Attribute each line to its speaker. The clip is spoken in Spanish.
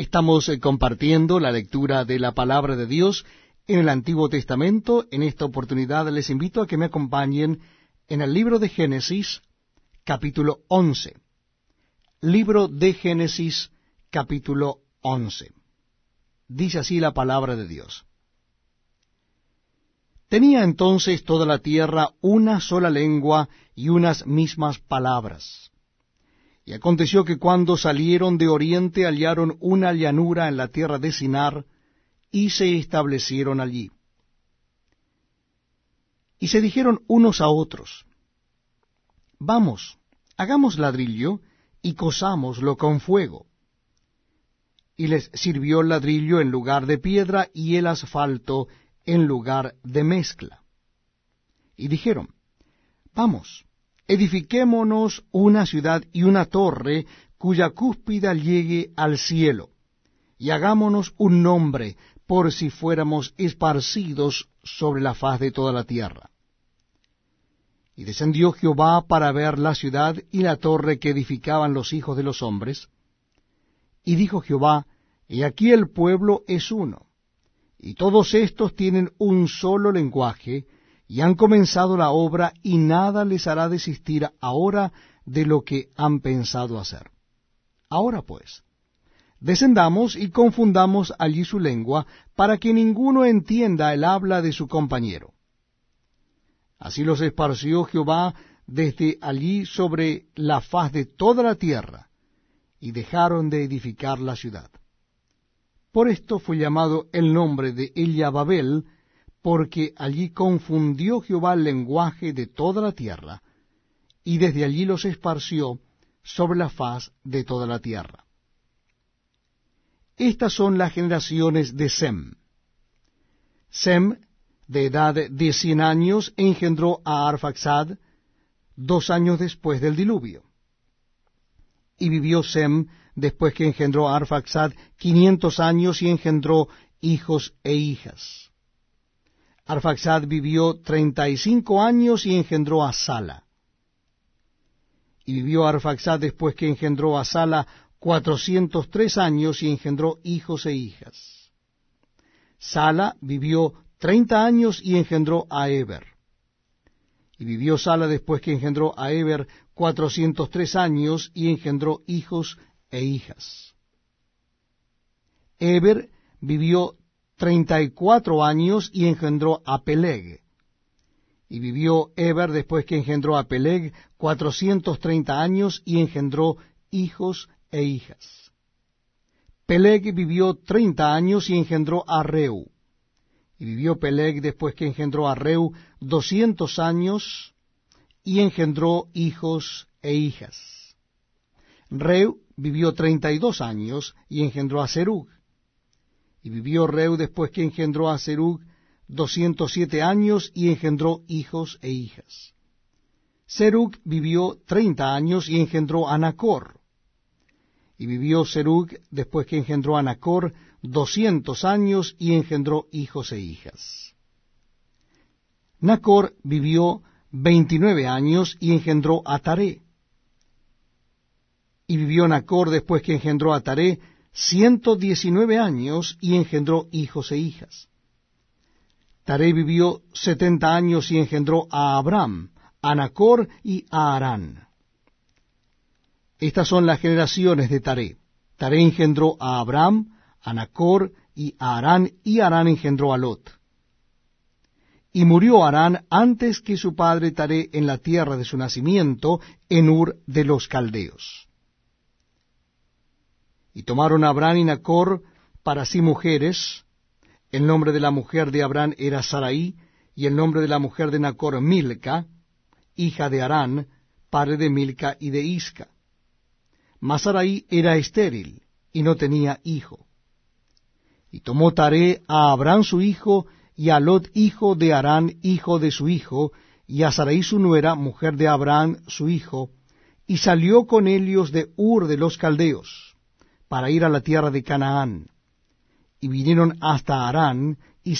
Speaker 1: Estamos eh, compartiendo la lectura de la palabra de Dios en el Antiguo Testamento. En esta oportunidad les invito a que me acompañen en el libro de Génesis, capítulo 11. Libro de Génesis, capítulo 11. Dice así la palabra de Dios. Tenía entonces toda la tierra una sola lengua y unas mismas palabras. Y aconteció que cuando salieron de oriente hallaron una llanura en la tierra de Sinar, y se establecieron allí. Y se dijeron unos a otros, Vamos, hagamos ladrillo, y cosámoslo con fuego. Y les sirvió el ladrillo en lugar de piedra, y el asfalto en lugar de mezcla. Y dijeron, Vamos, edifiquémonos una ciudad y una torre cuya cúspida llegue al cielo, y hagámonos un nombre por si fuéramos esparcidos sobre la faz de toda la tierra. Y descendió Jehová para ver la ciudad y la torre que edificaban los hijos de los hombres. Y dijo Jehová, He aquí el pueblo es uno, y todos estos tienen un solo lenguaje, y han comenzado la obra, y nada les hará desistir ahora de lo que han pensado hacer. Ahora pues, descendamos y confundamos allí su lengua, para que ninguno entienda el habla de su compañero. Así los esparció Jehová desde allí sobre la faz de toda la tierra, y dejaron de edificar la ciudad. Por esto fue llamado el nombre de Ella Babel, porque allí confundió Jehová el lenguaje de toda la tierra, y desde allí los esparció sobre la faz de toda la tierra. Estas son las generaciones de Sem. Sem, de edad de cien años, engendró a Arfaxad dos años después del diluvio. Y vivió Sem después que engendró a Arfaxad quinientos años y engendró hijos e hijas. Arfaxad vivió treinta y cinco años y engendró a Sala. Y vivió Arfaxad después que engendró a Sala cuatrocientos tres años y engendró hijos e hijas. Sala vivió treinta años y engendró a Eber. Y vivió Sala después que engendró a Eber cuatrocientos tres años y engendró hijos e hijas. Eber vivió treinta y cuatro años y engendró a Peleg. Y vivió Eber después que engendró a Peleg cuatrocientos treinta años y engendró hijos e hijas. Peleg vivió treinta años y engendró a Reu. Y vivió Peleg después que engendró a Reu doscientos años y engendró hijos e hijas. Reu vivió treinta y dos años y engendró a Serug. Y vivió Reu después que engendró a Serug doscientos siete años y engendró hijos e hijas. Serug vivió treinta años y engendró a Nacor. Y vivió Serug después que engendró a Nacor doscientos años y engendró hijos e hijas. Nacor vivió veintinueve años y engendró a Taré y vivió Nacor después que engendró a Taré ciento diecinueve años y engendró hijos e hijas. Taré vivió setenta años y engendró a Abraham, a Nacor y a Arán. Estas son las generaciones de Taré. Taré engendró a Abraham, a Nacor y a Arán, y Arán engendró a Lot. Y murió Arán antes que su padre Taré en la tierra de su nacimiento, en Ur de los Caldeos. Y tomaron a Abraham y Nacor para sí mujeres. El nombre de la mujer de Abraham era Sarai, y el nombre de la mujer de Nacor Milca, hija de Arán, padre de Milca y de Isca. Mas Sarai era estéril, y no tenía hijo. Y tomó Taré a Abraham su hijo, y a Lot hijo de Arán, hijo de su hijo, y a Sarai su nuera, mujer de Abraham su hijo, y salió con ellos de Ur de los Caldeos para ir a la tierra de Canaán. Y vinieron hasta Harán, y se